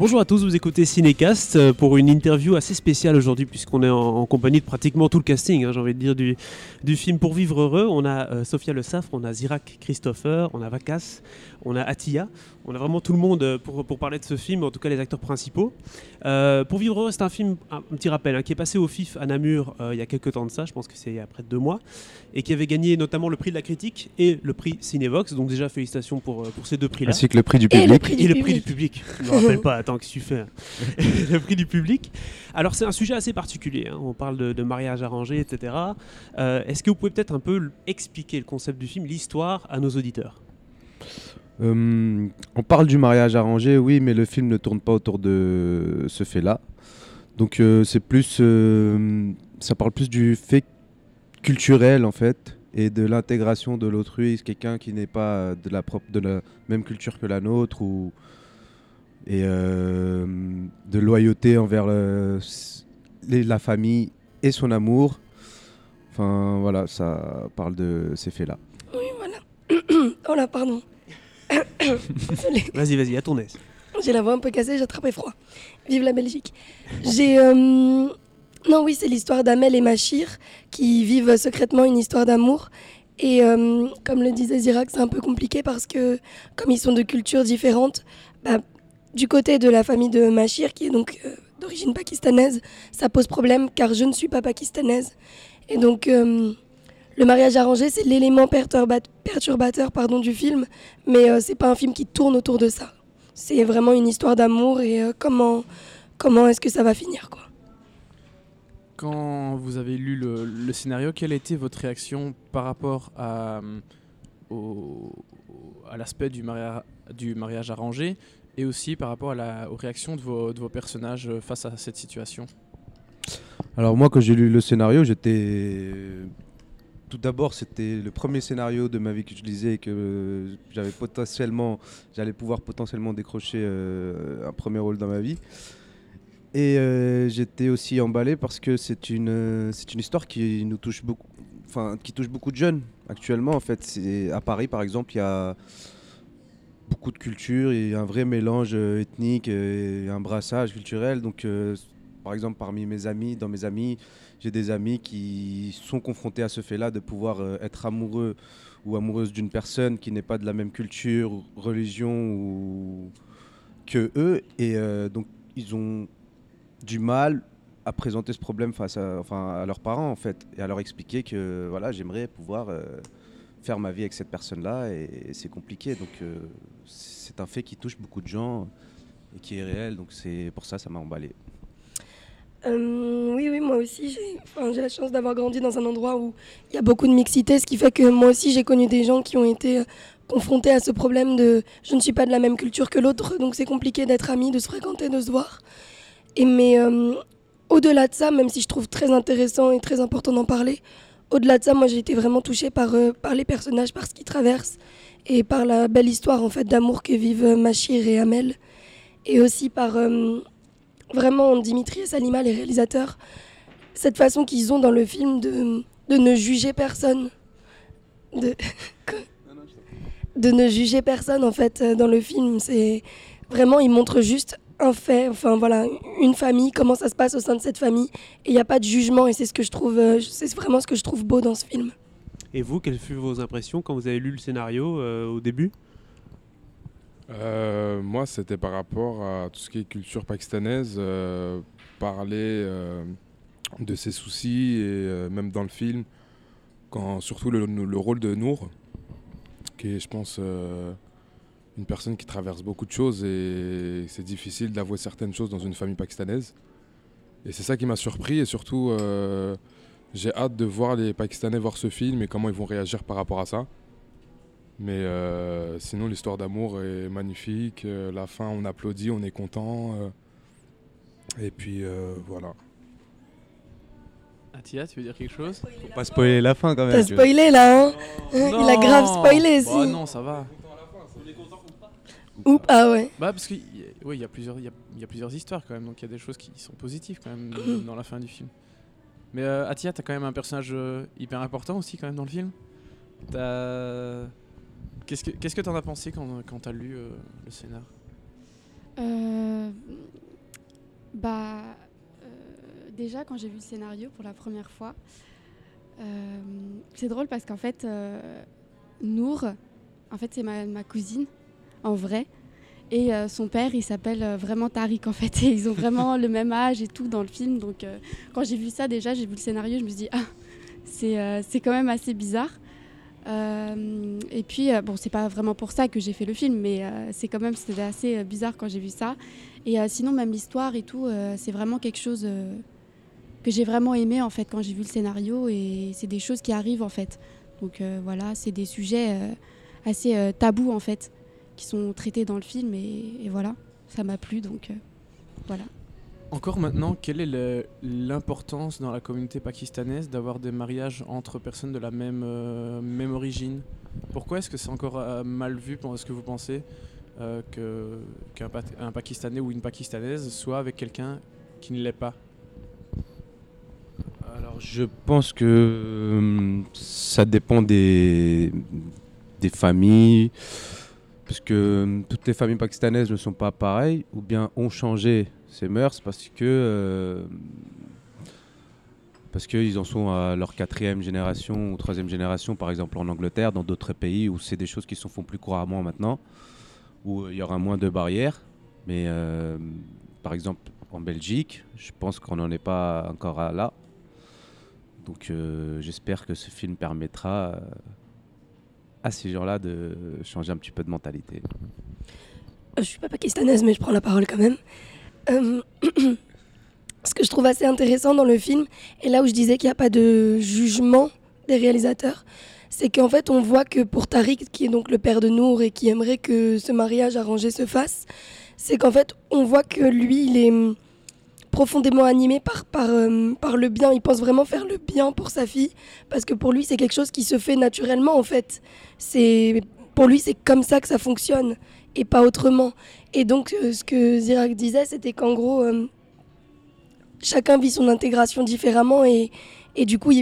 Bonjour à tous, vous écoutez Cinécast euh, pour une interview assez spéciale aujourd'hui puisqu'on est en, compagnie de pratiquement tout le casting, hein, j'ai envie de dire, du, film Pour Vivre Heureux. On a euh, Sophia Le Saffre, on a Zirak Christopher, on a Vacas, on a Atia, on a vraiment tout le monde euh, pour, pour, parler de ce film, en tout cas les acteurs principaux. pour Vivre Heureux, c'est un film, un, petit rappel, hein, qui est passé au FIF à Namur il y a quelques temps de ça, je pense que c'est il y a près de deux mois, et qui avait gagné notamment le prix de la critique et le prix Cinevox, donc déjà félicitations pour, pour ces deux prix-là. Ainsi que le prix du public. Et le prix du, public. Prix du public. Je me rappelle pas, que tu fais Le prix du public. Alors, c'est un sujet assez particulier. Hein. On parle de, mariage arrangé, etc. Euh, est-ce que vous pouvez peut-être un peu expliquer le concept du film, l'histoire à nos auditeurs? Euh, On parle du mariage arrangé, oui, mais le film ne tourne pas autour de ce fait-là. Donc, euh, c'est plus. ça parle plus du fait culturel, en fait et de l'intégration de l'autrui, quelqu'un qui n'est pas de la, même culture que la nôtre ou, et euh, de loyauté envers la famille et son amour. Enfin voilà, ça parle de ces faits-là. Oui, voilà. oh pardon. Vas-y, vas-y, à ton aise. J'ai la voix un peu cassée, j'ai attrapé froid. Vive la Belgique. J'ai. Euh, non, oui, c'est l'histoire d'Amel et Machir qui vivent secrètement une histoire d'amour. Et euh, comme le disait Zirak, c'est un peu compliqué parce que, comme ils sont de cultures différentes, bah, du côté de la famille de Machir, qui est donc euh, d'origine pakistanaise, ça pose problème car je ne suis pas pakistanaise. Et donc, le mariage arrangé, c'est l'élément perturbateur pardon, du film, mais ce euh, c'est pas un film qui tourne autour de ça. C'est vraiment une histoire d'amour et comment, comment est-ce que ça va finir. Quoi. Quand vous avez lu le, scénario, quelle était votre réaction par rapport à, à l'aspect du, du mariage arrangé et aussi par rapport à la, aux réactions de vos, de vos personnages euh, face à cette situation? Alors moi, quand j'ai lu le scénario, j'étais... Tout d'abord, c'était le premier scénario de ma vie que je lisais et que j'avais potentiellement, j'allais pouvoir potentiellement décrocher euh, un premier rôle dans ma vie. Et euh, j'étais aussi emballé parce que c'est une, c'est une histoire qui nous touche beaucoup, enfin qui touche beaucoup de jeunes actuellement. En fait, à Paris par exemple, il y a beaucoup de cultures et un vrai mélange euh, ethnique et un brassage culturel. Donc, euh, par exemple, parmi mes amis, dans mes amis, j'ai des amis qui sont confrontés à ce fait-là de pouvoir euh, être amoureux ou amoureuse d'une personne qui n'est pas de la même culture, religion ou que eux. Et donc, ils ont du mal à présenter ce problème face à, leurs parents, en fait, et à leur expliquer que voilà, j'aimerais pouvoir faire ma vie avec cette personne-là et, c'est compliqué. Donc euh, c'est un fait qui touche beaucoup de gens et qui est réel. Donc c'est pour ça ça m'a emballé. Euh, oui, oui, moi aussi, j'ai la chance d'avoir grandi dans un endroit où il y a beaucoup de mixité, ce qui fait que moi aussi, j'ai connu des gens qui ont été euh, confrontés à ce problème de je ne suis pas de la même culture que l'autre, donc c'est compliqué d'être amis, de se fréquenter, de se voir. Et mais au-delà de ça, même si je trouve très intéressant et très important d'en parler, au-delà de ça, moi j'ai été vraiment touchée par, euh, par les personnages, par ce qu'ils traversent et par la belle histoire en fait d'amour que vivent euh, Machir et Amel. Et aussi par euh, vraiment Dimitri et Salima, les réalisateurs, cette façon qu'ils ont dans le film de, de ne juger personne. De, de ne juger personne en fait dans le film. C'est vraiment, ils montrent juste un fait, enfin voilà, une famille, comment ça se passe au sein de cette famille. Et il n'y a pas de jugement et c'est ce que je trouve, euh, c'est vraiment ce que je trouve beau dans ce film. Et vous, quelles furent vos impressions quand vous avez lu le scénario euh, au début? Euh, Moi, c'était par rapport à tout ce qui est culture pakistanaise, parler de ses soucis et même dans le film, quand surtout le, le rôle de Nour, qui est, je pense, une personne qui traverse beaucoup de choses et c'est difficile d'avouer certaines choses dans une famille pakistanaise. Et c'est ça qui m'a surpris et surtout euh, j'ai hâte de voir les Pakistanais voir ce film et comment ils vont réagir par rapport à ça. Mais euh, sinon l'histoire d'amour est magnifique, euh, la fin on applaudit, on est content. et puis voilà. Atia, tu veux dire quelque chose? Faut pas spoiler la fin quand même. T'as spoilé là, hein? Il a grave spoilé. Oh, non, ça va. Oups, ah ouais. Bah parce qu'il oui, y, a plusieurs, y, a, y a plusieurs histoires quand même, donc il y a des choses qui sont positives quand même dans la fin du film. Mais euh, Atia, t'as quand même un personnage euh, hyper important aussi quand même dans le film? Qu'est-ce que t'en as pensé quand, quand t'as lu euh, le scénar? Euh, bah, euh, déjà, quand j'ai vu le scénario pour la première fois, c'est drôle parce qu'en fait, Nour, en fait, c'est ma, cousine, en vrai. Et son père, il s'appelle vraiment Tariq, en fait. Et ils ont vraiment le même âge et tout dans le film. Donc, quand j'ai vu ça, déjà, j'ai vu le scénario, je me suis dit, ah, c'est quand même assez bizarre. Euh, et puis, euh, bon, c'est pas vraiment pour ça que j'ai fait le film, mais euh, c'est quand même c'était assez bizarre quand j'ai vu ça. Et sinon, même l'histoire et tout, c'est vraiment quelque chose que j'ai vraiment aimé en fait quand j'ai vu le scénario. Et c'est des choses qui arrivent en fait. Donc voilà, c'est des sujets assez tabous en fait, qui sont traités dans le film. Et, et voilà, ça m'a plu. Donc voilà. Encore maintenant, quelle est l'importance dans la communauté pakistanaise d'avoir des mariages entre personnes de la même, euh, même origine? Pourquoi est-ce que c'est encore euh, mal vu, est-ce que vous pensez, euh, qu'un Pa- un Pakistanais ou une Pakistanaise soit avec quelqu'un qui ne l'est pas? Alors, je pense que ça dépend des, des familles, parce que toutes les familles pakistanaises ne sont pas pareilles, ou bien ont changé ces mœurs parce que euh, parce qu'ils en sont à leur quatrième génération ou troisième génération, par exemple en Angleterre, dans d'autres pays où c'est des choses qui se font plus couramment maintenant, où il y aura moins de barrières. Mais euh, par exemple en Belgique, je pense qu'on n'en est pas encore à là. Donc euh, j'espère que ce film permettra euh, à ces gens-là de changer un petit peu de mentalité. Je suis pas pakistanaise, mais je prends la parole quand même. Euh, ce que je trouve assez intéressant dans le film, et là où je disais qu'il n'y a pas de jugement des réalisateurs, c'est qu'en fait, on voit que pour Tariq, qui est donc le père de Nour et qui aimerait que ce mariage arrangé se fasse, c'est qu'en fait, on voit que lui, il est hum, profondément animé par, par, euh, par le bien. Il pense vraiment faire le bien pour sa fille, parce que pour lui, c'est quelque chose qui se fait naturellement, en fait. C'est Pour lui, c'est comme ça que ça fonctionne, et pas autrement. Et donc, euh, ce que Zirak disait, c'était qu'en gros, euh, chacun vit son intégration différemment. Et, et du coup,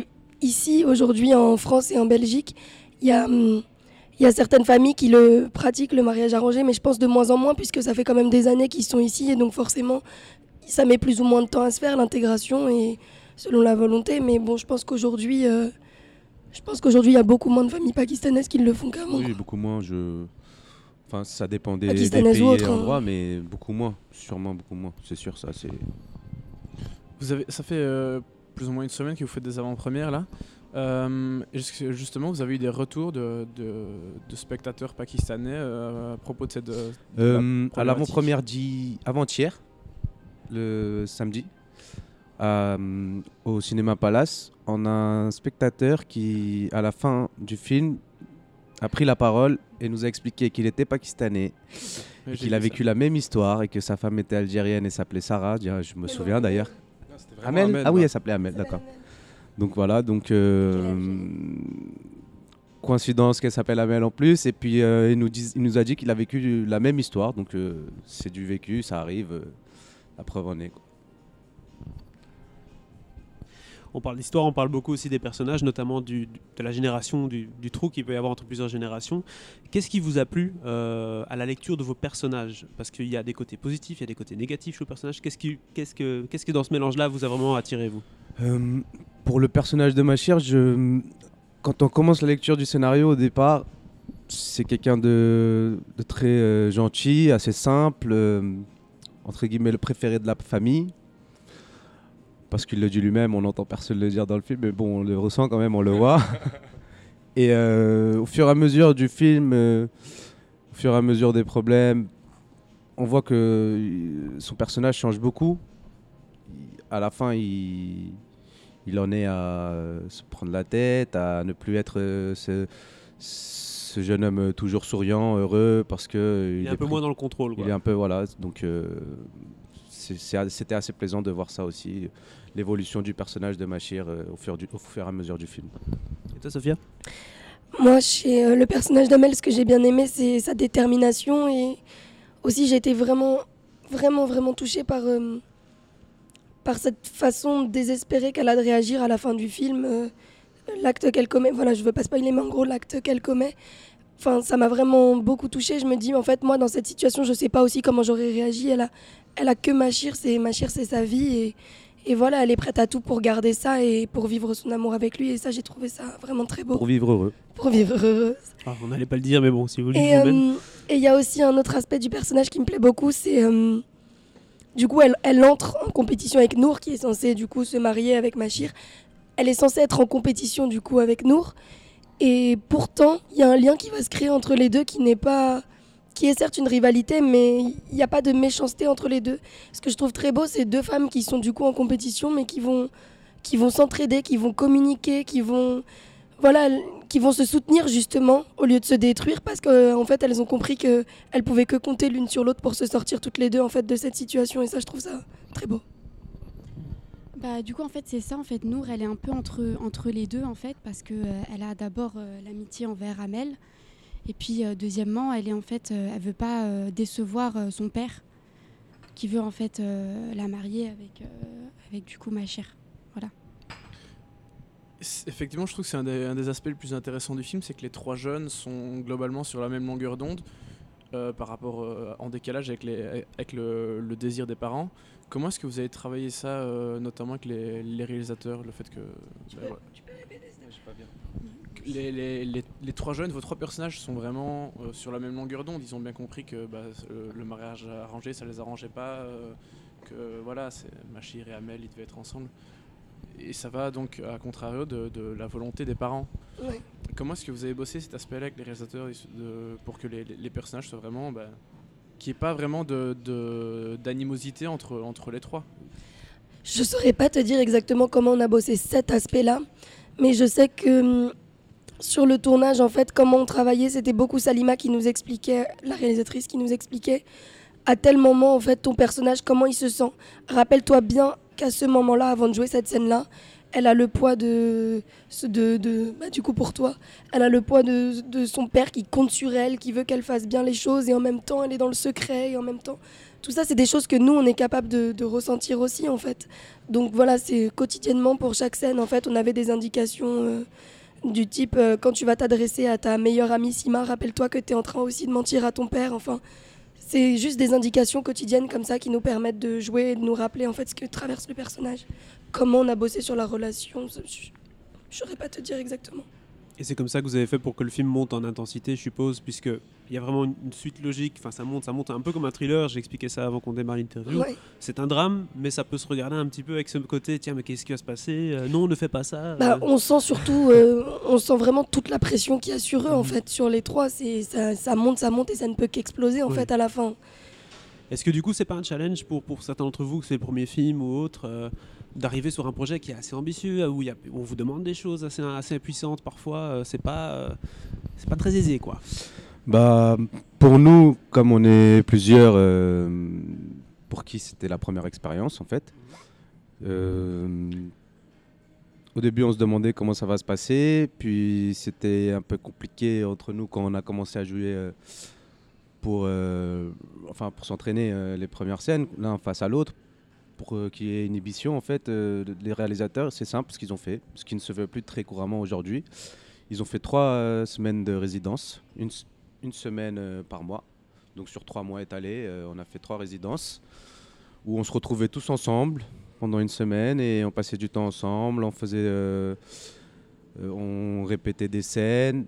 ici, aujourd'hui, en France et en Belgique, il y a, hum, il y a certaines familles qui le pratiquent, le mariage arrangé, mais je pense de moins en moins, puisque ça fait quand même des années qu'ils sont ici. Et donc, forcément, ça met plus ou moins de temps à se faire, l'intégration, et selon la volonté. Mais bon, je pense qu'aujourd'hui, euh, je pense qu'aujourd'hui, il y a beaucoup moins de familles pakistanaises qui le font qu'avant. Oui, beaucoup moins. Je... Enfin, ça dépend des, des pays et autres, hein. endroits, mais beaucoup moins. Sûrement beaucoup moins. C'est sûr, ça. C'est. Vous avez, ça fait euh, plus ou moins une semaine que vous faites des avant-premières là. Euh, justement, vous avez eu des retours de, de- de spectateurs pakistanais euh, à propos de cette. de- de la à l'avant-première d'hi- avant-hier, le samedi, euh, au cinéma Palace, on a un spectateur qui, à la fin du film, a pris la parole et nous a expliqué qu'il était pakistanais, qu'il a vécu la même histoire et que sa femme était algérienne et s'appelait Sarah. Je me souviens d'ailleurs. Ah, Amel, Ah oui, elle s'appelait Amel, d'accord. Donc voilà, donc euh, coïncidence qu'elle s'appelle Amel en plus, et puis euh, il, nous dit- il nous a dit qu'il a vécu la même histoire, donc euh, c'est du vécu, ça arrive, euh, la preuve en est. quoi. On parle d'histoire, on parle beaucoup aussi des personnages, notamment de la génération, du, trou qu'il peut y avoir entre plusieurs générations. Qu'est-ce qui vous a plu euh, à la lecture de vos personnages? Parce qu'il y a des côtés positifs, il y a des côtés négatifs chez vos personnages. Qu'est-ce qui, qu'est-ce que, qu'est-ce que dans ce mélange-là vous a vraiment attiré, vous? Euh, pour le personnage de Machir, je... quand on commence la lecture du scénario au départ, c'est quelqu'un de, très euh, gentil, assez simple, entre guillemets le préféré de la famille. Parce qu'il le dit lui-même, on n'entend personne le dire dans le film, mais bon, on le ressent quand même, on le voit. Et euh, au fur et à mesure du film, euh, au fur et à mesure des problèmes, on voit que euh, son personnage change beaucoup. À la fin, il, il en est à se prendre la tête, à ne plus être ce, ce jeune homme toujours souriant, heureux, parce que Il est un peu pris- moins dans le contrôle. quoi. il est un peu voilà, donc euh, c'était assez plaisant de voir ça aussi, l'évolution du personnage de Machir euh, au, fur du- au fur et à mesure du film. Et toi, Sophia? Moi, chez euh, le personnage d'Amel, ce que j'ai bien aimé, c'est sa détermination et aussi j'ai été vraiment, vraiment, vraiment touchée par, euh, par cette façon désespérée qu'elle a de réagir à la fin du film. euh, l'acte qu'elle commet, voilà, je veux pas spoiler, mais en gros, l'acte qu'elle commet enfin, ça m'a vraiment beaucoup touchée. Je me dis, en fait, moi, dans cette situation, je sais pas aussi comment j'aurais réagi. Elle a, elle a que Machir, c'est Machir, c'est sa vie. Et, et voilà, elle est prête à tout pour garder ça et pour vivre son amour avec lui. Et ça, j'ai trouvé ça vraiment très beau. Pour vivre heureux. Pour vivre heureuse. Ah, on n'allait pas le dire, mais bon, si vous voulez Et vous-même. euh, et il y a aussi un autre aspect du personnage qui me plaît beaucoup, c'est euh, du coup elle, elle entre en compétition avec Nour qui est censée du coup se marier avec Machir. Elle est censée être en compétition du coup avec Nour et pourtant il y a un lien qui va se créer entre les deux qui n'est pas qui est certes une rivalité mais il n'y a pas de méchanceté entre les deux. Ce que je trouve très beau c'est deux femmes qui sont du coup en compétition mais qui vont qui vont s'entraider, qui vont communiquer, qui vont voilà, qui vont se soutenir justement au lieu de se détruire parce qu'en en fait elles ont compris que elles pouvaient que compter l'une sur l'autre pour se sortir toutes les deux en fait de cette situation et ça je trouve ça très beau. Bah, du coup, en fait, c'est ça. En fait, Nour, elle est un peu entre, entre les deux, en fait, parce que euh, elle a d'abord euh, l'amitié envers Amel, et puis euh, deuxièmement, elle est en fait, euh, elle veut pas euh, décevoir euh, son père, qui veut en fait euh, la marier avec, euh, avec du coup Machir. C'est- Effectivement, je trouve que c'est un, des- un des aspects les plus intéressants du film, c'est que les trois jeunes sont globalement sur la même longueur d'onde euh, par rapport euh, en décalage avec, les, avec le, le désir des parents. Comment est-ce que vous avez travaillé ça, euh, notamment avec les, les réalisateurs, le fait que bah, voilà. Que les, les- les- les trois jeunes, vos trois personnages sont vraiment euh, sur la même longueur d'onde. Ils ont bien compris que bah, euh, le mariage arrangé, ça les arrangeait pas, euh, que voilà, Machir et Amel, ils devaient être ensemble. Et ça va donc à contrario de, de la volonté des parents. Ouais. Comment est-ce que vous avez bossé cet aspect-là avec les réalisateurs de- pour que les, personnages soient vraiment. Bah, qu'il n'y ait pas vraiment de- de- d'animosité entre, entre les trois? Je saurais pas te dire exactement comment on a bossé cet aspect-là, mais je sais que hum, sur le tournage, en fait, comment on travaillait, c'était beaucoup Salima qui nous expliquait, la réalisatrice qui nous expliquait à tel moment, en fait, ton personnage, comment il se sent. Rappelle-toi bien qu'à ce moment-là, avant de jouer cette scène-là, elle a le poids de, de, bah, du coup pour toi, elle a le poids de, de son père qui compte sur elle, qui veut qu'elle fasse bien les choses et en même temps elle est dans le secret et en même temps tout ça c'est des choses que nous on est capable de, de ressentir aussi en fait. Donc voilà c'est quotidiennement pour chaque scène en fait on avait des indications euh, du type euh, quand tu vas t'adresser à ta meilleure amie Sima rappelle-toi que tu es en train aussi de mentir à ton père enfin c'est juste des indications quotidiennes comme ça qui nous permettent de jouer et de nous rappeler en fait ce que traverse le personnage. Comment on a bossé sur la relation, je ne saurais pas te dire exactement. Et c'est comme ça que vous avez fait pour que le film monte en intensité, je suppose, puisque il y a vraiment une, une suite logique. Enfin, ça monte, ça monte un peu comme un thriller. J'ai expliqué ça avant qu'on démarre l'interview. Ouais. C'est un drame, mais ça peut se regarder un petit peu avec ce côté. Tiens, mais qu'est-ce qui va se passer? Euh, Non, ne fais pas ça. Bah, Euh, on sent surtout, euh, on sent vraiment toute la pression qu'il y a sur eux en Mhm. fait, sur les trois. C'est ça, ça monte, ça monte et ça ne peut qu'exploser en fait à la fin. Est-ce que du coup, c'est pas un challenge pour, pour certains d'entre vous, que c'est le premier film ou autre, euh, d'arriver sur un projet qui est assez ambitieux, où on vous demande des choses assez, assez puissantes parfois euh, C'est pas, euh, pas très aisé, quoi. Bah, pour nous, comme on est plusieurs, euh, pour qui c'était la première expérience en fait, au début on se demandait comment ça va se passer, puis c'était un peu compliqué entre nous quand on a commencé à jouer pour, enfin, pour s'entraîner les premières scènes, l'un face à l'autre, pour euh, qu'il y ait une inhibition en fait. euh, les réalisateurs, c'est simple ce qu'ils ont fait, ce qui ne se fait plus très couramment aujourd'hui. Ils ont fait trois euh, semaines de résidence, une, semaine euh, par mois. Donc sur trois mois étalés, euh, on a fait trois résidences où on se retrouvait tous ensemble pendant une semaine et on passait du temps ensemble. On faisait, euh, euh, on répétait des scènes.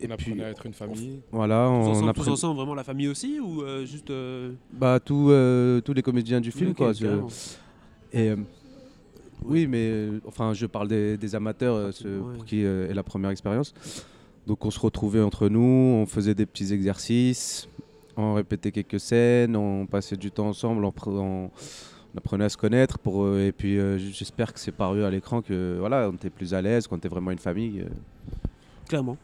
Et on puis apprenait à être une famille. voilà, Tous on ensemble, tous apprenait- ensemble, vraiment la famille aussi Ou euh, juste. euh, bah, tous, euh, tous les comédiens du film quoi. je-. Et, euh, oui, mais euh, enfin, je parle des, des amateurs, euh, ceux Ouais. pour qui euh, est la première expérience. Donc, on se retrouvait entre nous, on faisait des petits exercices, on répétait quelques scènes, on passait du temps ensemble, on, pre- on- on apprenait à se connaître. Pour, et puis, euh, j'espère que c'est paru à l'écran que voilà, on était plus à l'aise, qu'on était vraiment une famille. euh. Clairement.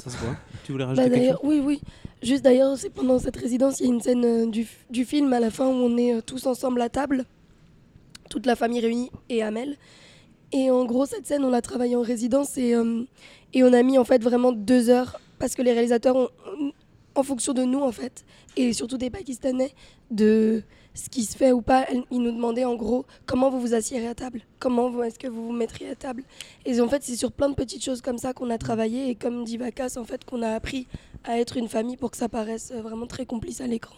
Ça se voit. tu voulais Bah, rajouter quelque chose d'ailleurs, oui, oui. Juste d'ailleurs, c'est pendant cette résidence, il y a une scène euh, du film à la fin où on est euh, tous ensemble à table, toute la famille réunie et Amel. Et en gros, cette scène, on l'a travaillée en résidence et, euh, et on a mis en fait vraiment deux heures parce que les réalisateurs ont, en fonction de nous en fait, et surtout des Pakistanais, de ce qui se fait ou pas. Ils nous demandaient en gros comment vous vous assierez à table, comment est-ce que vous vous mettriez à table? Et en fait, c'est sur plein de petites choses comme ça qu'on a travaillé et comme dit Vakas, en fait, qu'on a appris à être une famille pour que ça paraisse vraiment très complice à l'écran.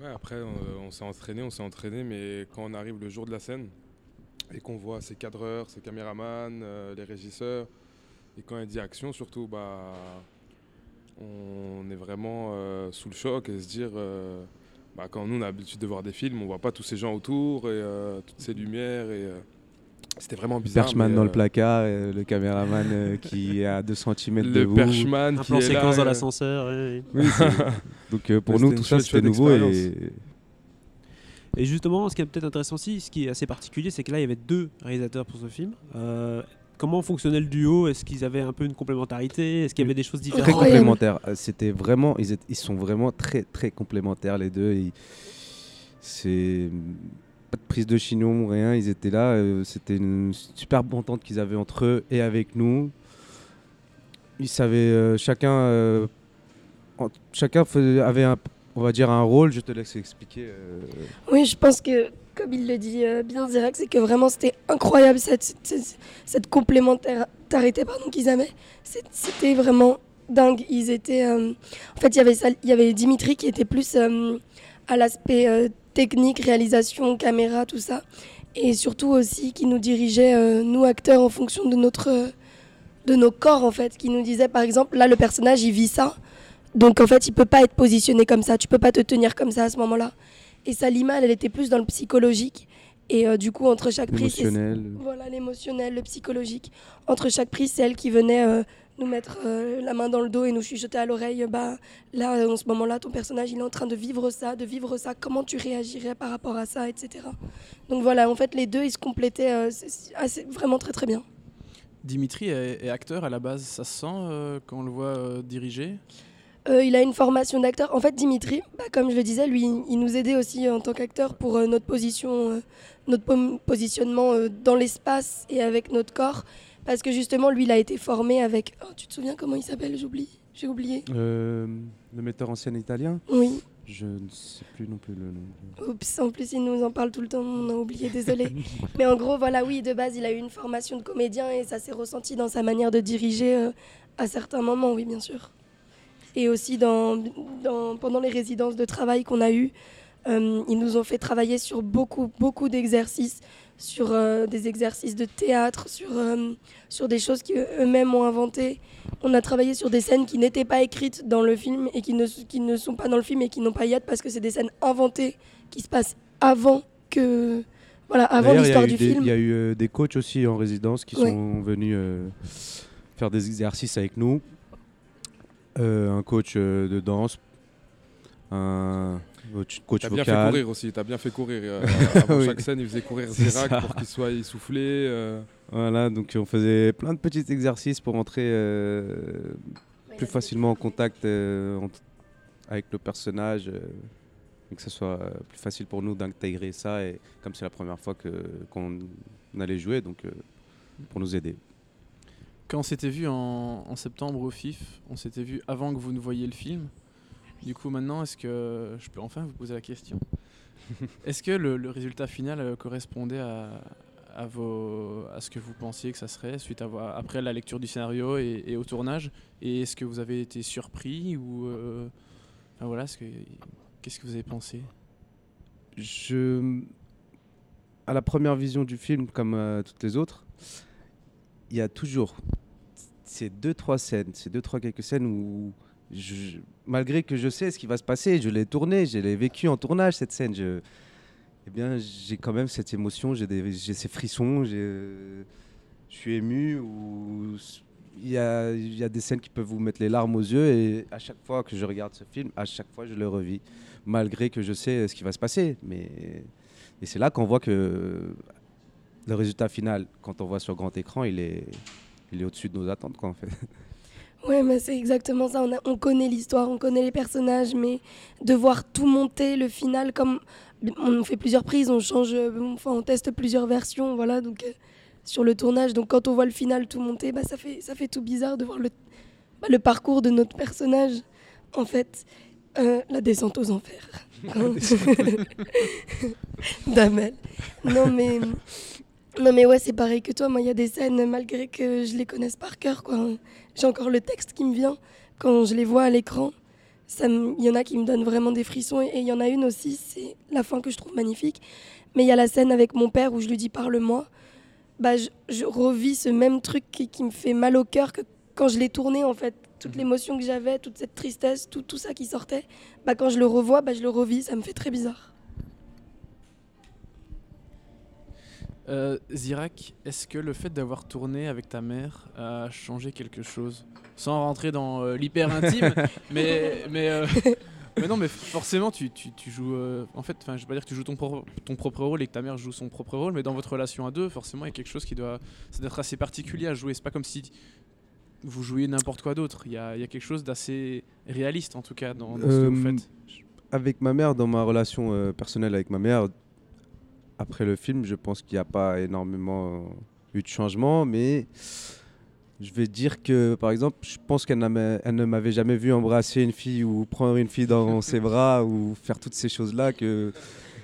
Ouais, après, on s'est entraîné, on s'est entraîné, mais quand on arrive le jour de la scène et qu'on voit ces cadreurs, ces caméramans, euh, les régisseurs, et quand il dit action, surtout, bah, on est vraiment euh, sous le choc et se dire, euh, bah, quand nous on a l'habitude de voir des films, on voit pas tous ces gens autour et euh, toutes ces lumières et euh, c'était vraiment bizarre. Perchman dans euh, le placard, euh, le caméraman euh, qui est à 2 cm de Le vous. perchman Un qui plan est là, séquence dans euh, l'ascenseur. Oui, Donc euh, pour Mais nous, tout ça c'était nouveau et. Et justement, ce qui est peut-être intéressant aussi, ce qui est assez particulier, c'est que là, il y avait deux réalisateurs pour ce film. Euh, comment fonctionnait le duo? Est-ce qu'ils avaient un peu une complémentarité? Est-ce qu'il y avait des choses très différentes? Incroyable. complémentaires. Euh, C'était vraiment, ils, étaient- ils sont vraiment très très complémentaires les deux. Ils- C'est pas de prise de chignon, rien. Ils étaient là. euh, C'était une super entente qu'ils avaient entre eux et avec nous. Ils savaient euh, chacun, euh, en- chacun avait un, on va dire un rôle. Je te laisse expliquer. euh, Oui, je pense que, comme il le dit euh, bien Zirak, c'est que vraiment c'était incroyable cette, cette, cette complémentarité qu'ils avaient. C'était vraiment dingue. Ils étaient, euh, en fait, il y avait il y avait Dimitri qui était plus euh, à l'aspect technique, réalisation, caméra, tout ça. Et surtout aussi qui nous dirigeait, nous acteurs, en fonction de, notre, de nos corps, en fait. Qui nous disait, par exemple, là, le personnage, il vit ça. Donc, en fait, il peut pas être positionné comme ça. Tu peux pas te tenir comme ça à ce moment-là. Et Salima, elle était plus dans le psychologique. Et euh, du coup, entre chaque prise, voilà l'émotionnel, le psychologique. Entre chaque prise, c'est elle qui venait euh, nous mettre euh, la main dans le dos et nous chuchoter à l'oreille. Bah là, en ce moment-là, ton personnage, il est en train de vivre ça, de vivre ça. Comment tu réagirais par rapport à ça, etc. Donc voilà, en fait, les deux, ils se complétaient euh, assez- vraiment très très bien. Dimitri est, est acteur à la base, ça se sent euh, quand on le voit euh, diriger? Euh, il a une formation d'acteur. En fait, Dimitri, bah, comme je le disais, lui, il nous aidait aussi en tant qu'acteur pour euh, notre position, euh, notre positionnement dans l'espace et avec notre corps. Parce que justement, lui, il a été formé avec. Oh, tu te souviens comment il s'appelle? J'oublie. J'ai oublié. Le metteur en scène italien, Oui. je ne sais plus non plus le nom. Oups, en plus, il nous en parle tout le temps. On a oublié, désolé. Mais en gros, voilà, oui, de base, il a eu une formation de comédien et ça s'est ressenti dans sa manière de diriger à certains moments, oui, bien sûr. Et aussi dans, dans- pendant les résidences de travail qu'on a eues, euh, ils nous ont fait travailler sur beaucoup, beaucoup d'exercices, sur euh, des exercices de théâtre, sur, euh, sur des choses qu'eux-mêmes ont inventées. On a travaillé sur des scènes qui n'étaient pas écrites dans le film et qui ne, qui ne sont pas dans le film et qui n'ont pas y être parce que c'est des scènes inventées qui se passent avant que voilà avant l'histoire du des- film. Il y a eu des coachs aussi en résidence qui Ouais. sont venus faire des exercices avec nous. Euh, un coach euh, de danse, un coach, coach T'as bien fait vocal. courir aussi, t'as bien fait courir. euh, avant Oui. chaque scène, il faisait courir Zirac pour qu'il soit essoufflé. euh. Voilà, donc on faisait plein de petits exercices pour entrer euh, plus facilement en contact avec le personnage, et que ce soit plus facile pour nous d'intégrer ça. Et comme c'est la première fois qu'on allait jouer, donc pour nous aider. Quand on s'était vu en, en septembre au FIF, on s'était vu avant que vous ne voyiez le film. Du coup, maintenant, est-ce que je peux enfin vous poser la question? Est-ce que le, le résultat final euh, correspondait à, à, vos, à ce que vous pensiez que ça serait suite à après la lecture du scénario et, et au tournage? Et est-ce que vous avez été surpris ou euh, enfin, voilà, est-ce que- qu'est-ce que vous avez pensé? Je, à la première vision du film, comme euh, toutes les autres, il y a toujours ces deux trois scènes, ces deux trois quelques scènes où, malgré que je sais ce qui va se passer, je l'ai tourné, je l'ai vécu en tournage cette scène. Eh bien, j'ai quand même cette émotion, j'ai ces frissons, je suis ému. Il y a, y a des scènes qui peuvent vous mettre les larmes aux yeux et à chaque fois que je regarde ce film, à chaque fois je le revis malgré que je sais ce qui va se passer. Mais... Et c'est là qu'on voit que le résultat final, quand on voit sur grand écran, il est, il est au-dessus de nos attentes, quoi, en fait. Ouais, mais c'est exactement ça. On, a- on connaît l'histoire, on connaît les personnages, mais de voir tout monter, le final, comme on fait plusieurs prises, on change, euh, enfin, on teste plusieurs versions, voilà, donc euh, sur le tournage. Donc quand on voit le final tout monter, bah, ça fait, ça fait tout bizarre de voir le, bah, le parcours de notre personnage, en fait, euh, la descente aux enfers. Damel. Non mais, non mais ouais, c'est pareil que toi. Moi, il y a des scènes, malgré que je les connaisse par cœur, quoi. J'ai encore le texte qui me vient quand je les vois à l'écran. Il y en a qui me donnent vraiment des frissons et il y en a une aussi, c'est la fin que je trouve magnifique. Mais il y a la scène avec mon père où je lui dis parle-moi. Bah, je, je, revis ce même truc qui, qui me fait mal au cœur que quand je l'ai tourné en fait toute mhm. l'émotion que j'avais, toute cette tristesse, tout, tout ça qui sortait, bah, quand je le revois, bah, je le revis, ça me fait très bizarre. Euh, Zirak, est-ce que le fait d'avoir tourné avec ta mère a changé quelque chose? Sans rentrer dans euh, l'hyper intime, mais, mais, euh, mais non, mais forcément, tu, tu, tu joues. en fait, je vais pas dire que tu joues ton, ton propre rôle et que ta mère joue son propre rôle, mais dans votre relation à deux, forcément, il y a quelque chose qui doit. Ça doit être assez particulier à jouer. C'est pas comme si vous jouez n'importe quoi d'autre. Il y, a, quelque chose d'assez réaliste en tout cas dans, ce que vous faites. Avec ma mère, dans ma relation euh, personnelle avec ma mère, après le film, je pense qu'il n'y a pas énormément eu de changement, mais je vais dire que, par exemple, je pense qu'elle ne m'avait jamais vu embrasser une fille ou prendre une fille dans ses bras ou faire toutes ces choses-là que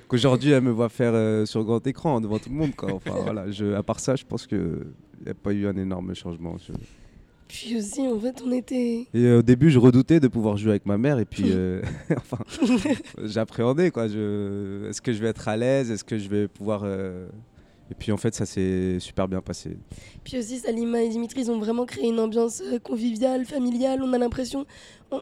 qu'aujourd'hui elle me voit faire euh, sur grand écran devant tout le monde. Enfin, voilà, à part ça, je pense qu'il n'y a pas eu un énorme changement. Puis aussi, en fait, on était. Et euh, au début, je redoutais de pouvoir jouer avec ma mère. Et puis, euh, enfin, j'appréhendais, quoi. Je... Est-ce que je vais être à l'aise? Est-ce que je vais pouvoir. Euh, et puis, en fait, ça s'est super bien passé. Puis aussi, Salima et Dimitri, ils ont vraiment créé une ambiance conviviale, familiale. On a l'impression.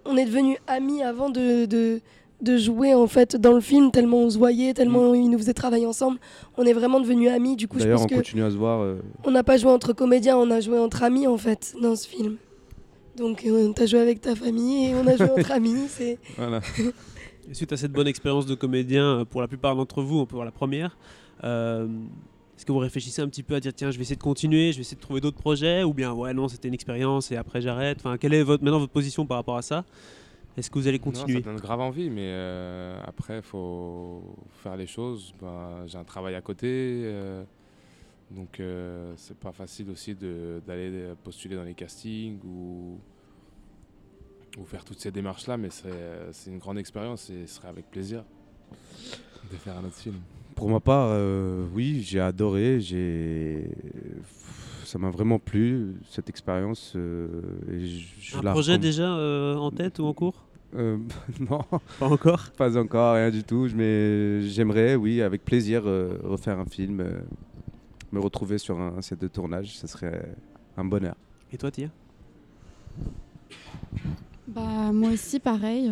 On, est devenus amis avant de, de de jouer en fait dans le film tellement on se voyait tellement mm. ils nous faisaient travailler ensemble on est vraiment devenus amis du coup je pense on continue à se voir euh. on n'a pas joué entre comédiens on a joué entre amis en fait dans ce film donc euh, on t'a joué avec ta famille et on a joué entre amis c'est voilà suite à cette bonne expérience de comédien euh, pour la plupart d'entre vous on peut voir la première est-ce que vous réfléchissez un petit peu à dire tiens je vais essayer de continuer je vais essayer de trouver d'autres projets ou bien ouais non c'était une expérience et après j'arrête enfin quelle est votre, maintenant votre position par rapport à ça? Est-ce que vous allez continuer non, Ça donne grave envie, mais euh, après, il faut faire les choses. Bah, j'ai un travail à côté, euh, donc euh, c'est pas facile aussi d'aller postuler dans les castings ou, ou faire toutes ces démarches-là, mais c'est une grande expérience et ce serait avec plaisir de faire un autre film. Pour ma part, oui, j'ai adoré. Ça m'a vraiment plu, cette expérience. un projet déjà en tête ou en cours? Euh, non. Pas encore? Pas encore, rien du tout. Mais j'aimerais, oui, avec plaisir, euh, refaire un film, euh, me retrouver sur un set de tournage. Ce serait un bonheur. Et toi, Tia? Bah, Moi aussi, pareil.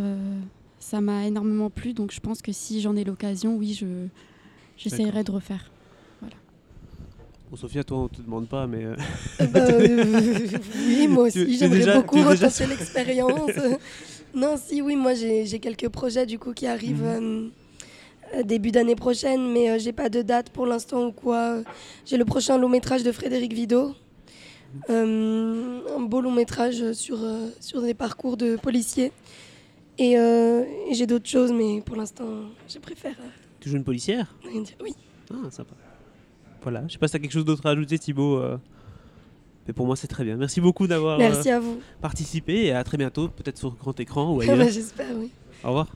ça m'a énormément plu. Donc je pense que si j'en ai l'occasion, oui, je, j'essaierai de refaire. Bon, Sophia, toi, on te demande pas, mais. Bah, oui, moi aussi, j'aimerais beaucoup retenter l'expérience. Non, si, oui, moi j'ai quelques projets du coup qui arrivent mhm. euh, début d'année prochaine, mais euh, j'ai pas de date pour l'instant ou quoi. J'ai le prochain long métrage de Frédéric Vidot. Euh, un beau long métrage sur, sur des parcours de policiers. Et, j'ai d'autres choses, mais pour l'instant, je préfère. tu joues une policière? Oui. Ah, sympa. Voilà, je sais pas si tu as quelque chose d'autre à ajouter, Thibaut. Mais pour moi, c'est très bien. Merci beaucoup d'avoir euh, participé et à très bientôt, peut-être sur grand écran ou ailleurs. J'espère, oui. Au revoir.